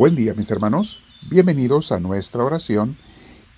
Buen día mis hermanos, bienvenidos a nuestra oración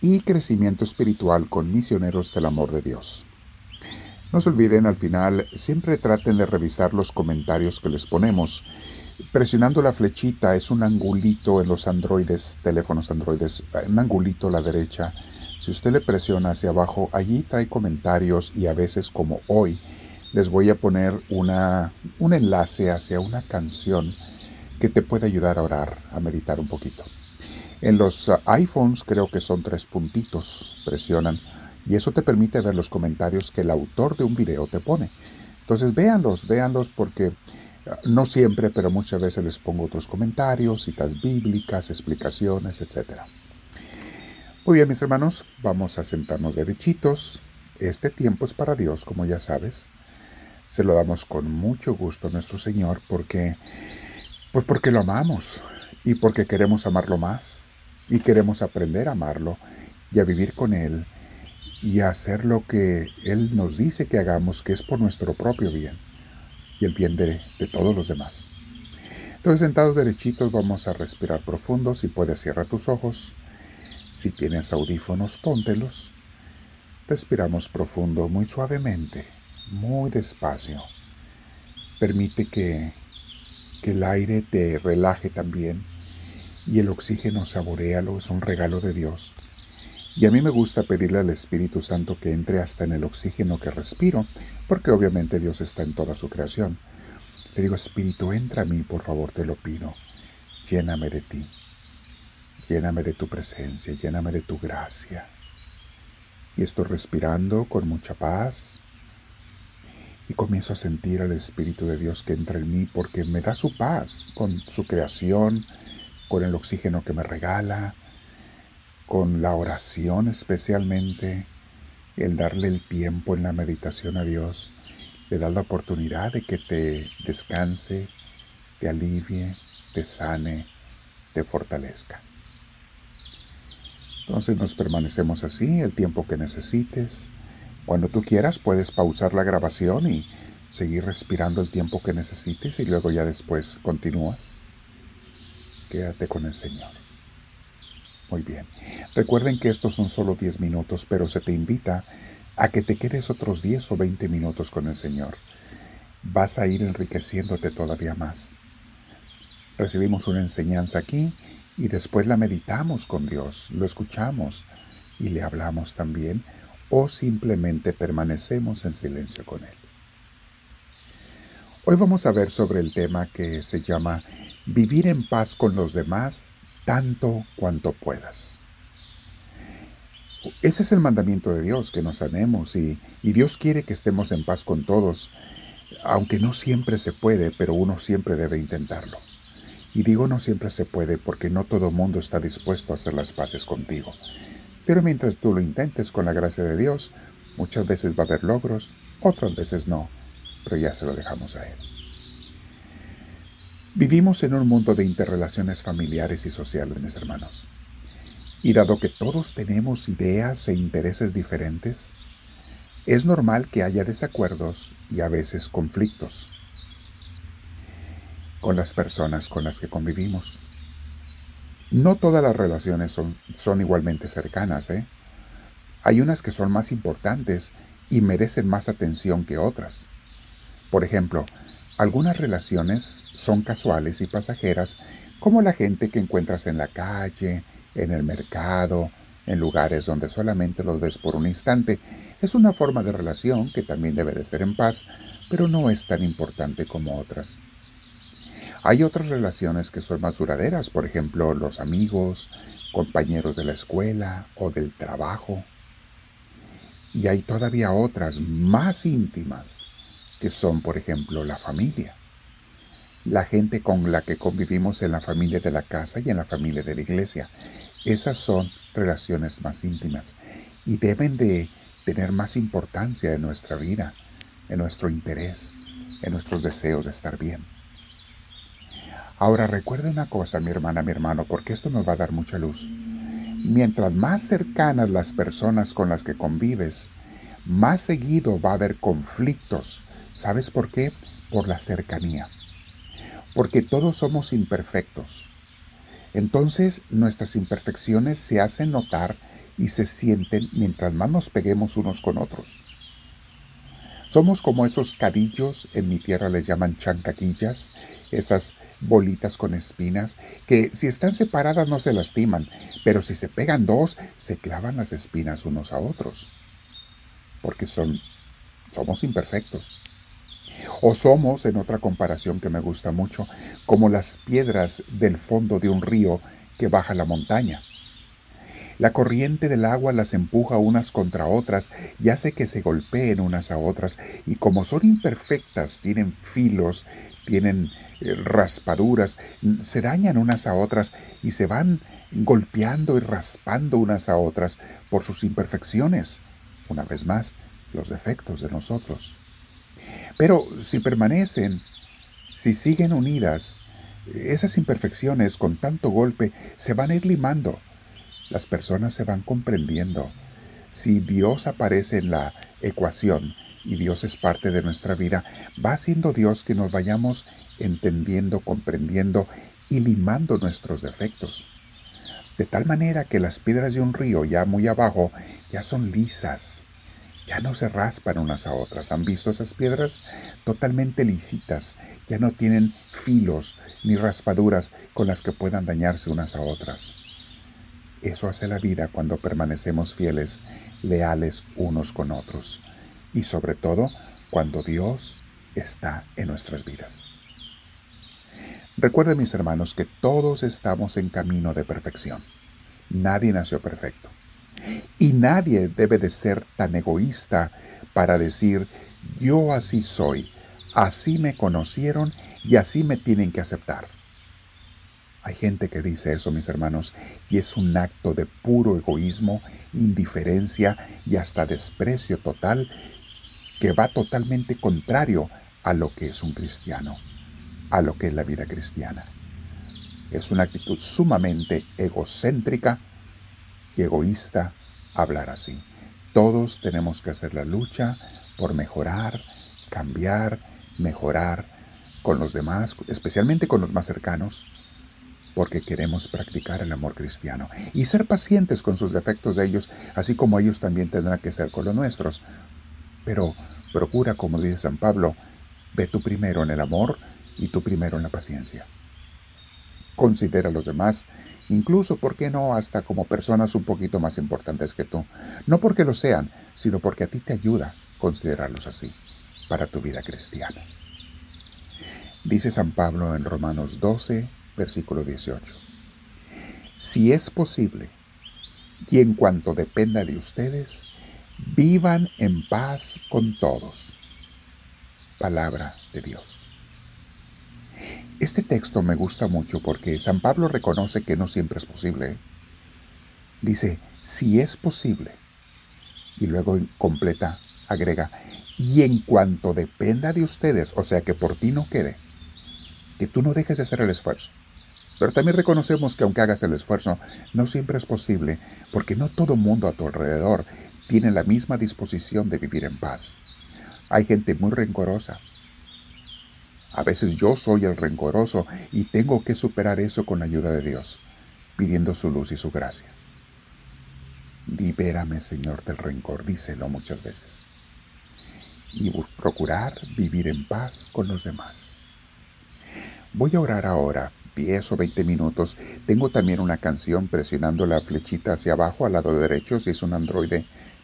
y crecimiento espiritual con misioneros del amor de Dios. No se olviden al final, siempre traten de revisar los comentarios que les ponemos. Presionando la flechita es un angulito en los androides, teléfonos androides, un angulito a la derecha. Si usted le presiona hacia abajo, allí trae comentarios y a veces como hoy les voy a poner una, un enlace hacia una canción que te puede ayudar a orar, a meditar un poquito. En los uh, iPhones creo que son tres puntitos, presionan, y eso te permite ver los comentarios que el autor de un video te pone. Entonces véanlos, véanlos porque uh, no siempre, pero muchas veces les pongo otros comentarios, citas bíblicas, explicaciones, etc. Muy bien, mis hermanos, vamos a sentarnos derechitos. Este tiempo es para Dios, como ya sabes. Se lo damos con mucho gusto a nuestro Señor porque pues porque lo amamos y porque queremos amarlo más y queremos aprender a amarlo y a vivir con Él y a hacer lo que Él nos dice que hagamos, que es por nuestro propio bien y el bien de, todos los demás. Entonces, sentados derechitos, vamos a respirar profundo. Si puedes, cierra tus ojos. Si tienes audífonos, póntelos. Respiramos profundo, muy suavemente, muy despacio. Permite que que el aire te relaje también y el oxígeno saborealo, es un regalo de Dios. Y a mí me gusta pedirle al Espíritu Santo que entre hasta en el oxígeno que respiro, porque obviamente Dios está en toda su creación. Le digo, Espíritu, entra a mí, por favor, te lo pido. Lléname de ti. Lléname de tu presencia, lléname de tu gracia. Y estoy respirando con mucha paz, y comienzo a sentir al Espíritu de Dios que entra en mí porque me da su paz con su creación, con el oxígeno que me regala, con la oración especialmente, el darle el tiempo en la meditación a Dios, le da la oportunidad de que te descanse, te alivie, te sane, te fortalezca. Entonces nos permanecemos así el tiempo que necesites cuando tú quieras puedes pausar la grabación y seguir respirando el tiempo que necesites y luego ya después continúas. Quédate con el Señor. Muy bien. Recuerden que estos son solo 10 minutos, pero se te invita a que te quedes otros 10 o 20 minutos con el Señor. Vas a ir enriqueciéndote todavía más. Recibimos una enseñanza aquí y después la meditamos con Dios, lo escuchamos y le hablamos también o simplemente permanecemos en silencio con Él. Hoy vamos a ver sobre el tema que se llama Vivir en paz con los demás tanto cuanto puedas. Ese es el mandamiento de Dios, que nos amemos y, y Dios quiere que estemos en paz con todos, aunque no siempre se puede, pero uno siempre debe intentarlo. Y digo no siempre se puede porque no todo mundo está dispuesto a hacer las paces contigo. Pero mientras tú lo intentes con la gracia de Dios, muchas veces va a haber logros, otras veces no, pero ya se lo dejamos a Él. Vivimos en un mundo de interrelaciones familiares y sociales, mis hermanos. Y dado que todos tenemos ideas e intereses diferentes, es normal que haya desacuerdos y a veces conflictos con las personas con las que convivimos. No todas las relaciones son, son igualmente cercanas, ¿eh? Hay unas que son más importantes y merecen más atención que otras. Por ejemplo, algunas relaciones son casuales y pasajeras, como la gente que encuentras en la calle, en el mercado, en lugares donde solamente los ves por un instante. Es una forma de relación que también debe de ser en paz, pero no es tan importante como otras. Hay otras relaciones que son más duraderas, por ejemplo, los amigos, compañeros de la escuela o del trabajo. Y hay todavía otras más íntimas, que son, por ejemplo, la familia. La gente con la que convivimos en la familia de la casa y en la familia de la iglesia. Esas son relaciones más íntimas y deben de tener más importancia en nuestra vida, en nuestro interés, en nuestros deseos de estar bien. Ahora recuerda una cosa, mi hermana, mi hermano, porque esto nos va a dar mucha luz. Mientras más cercanas las personas con las que convives, más seguido va a haber conflictos. ¿Sabes por qué? Por la cercanía. Porque todos somos imperfectos. entonces nuestras imperfecciones se hacen notar y se sienten mientras más nos peguemos unos con otros. Somos como esos cadillos, en mi tierra les llaman chancaquillas, esas bolitas con espinas, que si están separadas no se lastiman, pero si se pegan dos, se clavan las espinas unos a otros. Porque son, somos imperfectos. O somos, en otra comparación que me gusta mucho, como las piedras del fondo de un río que baja la montaña. La corriente del agua las empuja unas contra otras y hace que se golpeen unas a otras, y como son imperfectas, tienen filos, tienen eh, raspaduras, se dañan unas a otras y se van golpeando y raspando unas a otras por sus imperfecciones. Una vez más, los defectos de nosotros. Pero si permanecen, si siguen unidas, esas imperfecciones con tanto golpe se van a ir limando las personas se van comprendiendo. Si Dios aparece en la ecuación y Dios es parte de nuestra vida, va siendo Dios que nos vayamos entendiendo, comprendiendo y limando nuestros defectos. De tal manera que las piedras de un río ya muy abajo ya son lisas, ya no se raspan unas a otras. ¿Han visto esas piedras? Totalmente lisitas, ya no tienen filos ni raspaduras con las que puedan dañarse unas a otras. Eso hace la vida cuando permanecemos fieles, leales unos con otros y sobre todo cuando Dios está en nuestras vidas. Recuerden mis hermanos que todos estamos en camino de perfección. Nadie nació perfecto. Y nadie debe de ser tan egoísta para decir, yo así soy, así me conocieron y así me tienen que aceptar. Hay gente que dice eso, mis hermanos, y es un acto de puro egoísmo, indiferencia y hasta desprecio total que va totalmente contrario a lo que es un cristiano, a lo que es la vida cristiana. Es una actitud sumamente egocéntrica y egoísta hablar así. Todos tenemos que hacer la lucha por mejorar, cambiar, mejorar con los demás, especialmente con los más cercanos, porque queremos practicar el amor cristiano y ser pacientes con sus defectos de ellos, así como ellos también tendrán que ser con los nuestros. Pero procura, como dice San Pablo, ve tú primero en el amor y tú primero en la paciencia. Considera a los demás, incluso, ¿por qué no?, hasta como personas un poquito más importantes que tú. No porque lo sean, sino porque a ti te ayuda considerarlos así para tu vida cristiana. Dice San Pablo en Romanos 12, versículo 18. Si es posible, y en cuanto dependa de ustedes, vivan en paz con todos. Palabra de Dios. Este texto me gusta mucho porque San Pablo reconoce que no siempre es posible. Dice, si es posible. Y luego completa, agrega, y en cuanto dependa de ustedes, o sea que por ti no quede, que tú no dejes de hacer el esfuerzo. Pero también reconocemos que aunque hagas el esfuerzo, no siempre es posible, porque no todo mundo a tu alrededor tiene la misma disposición de vivir en paz. Hay gente muy rencorosa. A veces yo soy el rencoroso y tengo que superar eso con la ayuda de Dios, pidiendo su luz y su gracia. Libérame, Señor, del rencor, díselo muchas veces. Y procurar vivir en paz con los demás. Voy a orar ahora 10 o 20 minutos. Tengo también una canción presionando la flechita hacia abajo al lado derecho si es un Android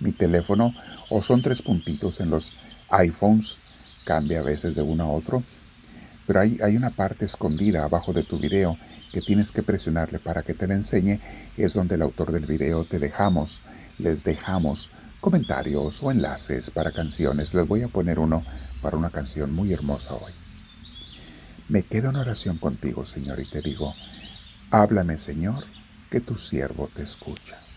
mi teléfono o son tres puntitos en los iPhones. Cambia a veces de uno a otro. Pero hay, hay una parte escondida abajo de tu video que tienes que presionarle para que te la enseñe. Es donde el autor del video te dejamos, les dejamos comentarios o enlaces para canciones. Les voy a poner uno para una canción muy hermosa hoy. Me quedo en oración contigo, Señor, y te digo, háblame, Señor, que tu siervo te escucha.